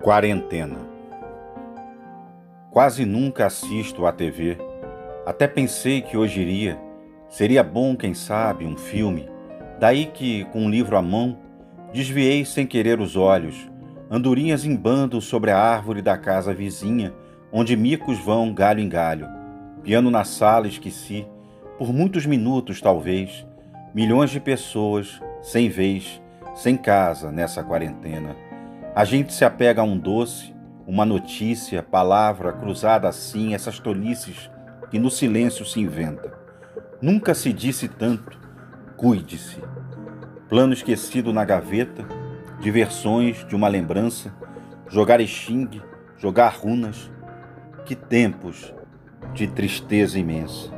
Quarentena. Quase nunca assisto à TV. Até pensei que hoje iria. Seria bom, quem sabe, um filme. Daí que, com um livro à mão, desviei sem querer os olhos, andorinhas em bando sobre a árvore da casa vizinha, onde micos vão galho em galho. Piano na sala esqueci, por muitos minutos talvez, milhões de pessoas, sem vez, sem casa nessa quarentena. A gente se apega a um doce, uma notícia, palavra cruzada assim, essas tolices que no silêncio se inventa. Nunca se disse tanto, cuide-se. Plano esquecido na gaveta, diversões de uma lembrança, jogar extingue, jogar runas. Que tempos de tristeza imensa.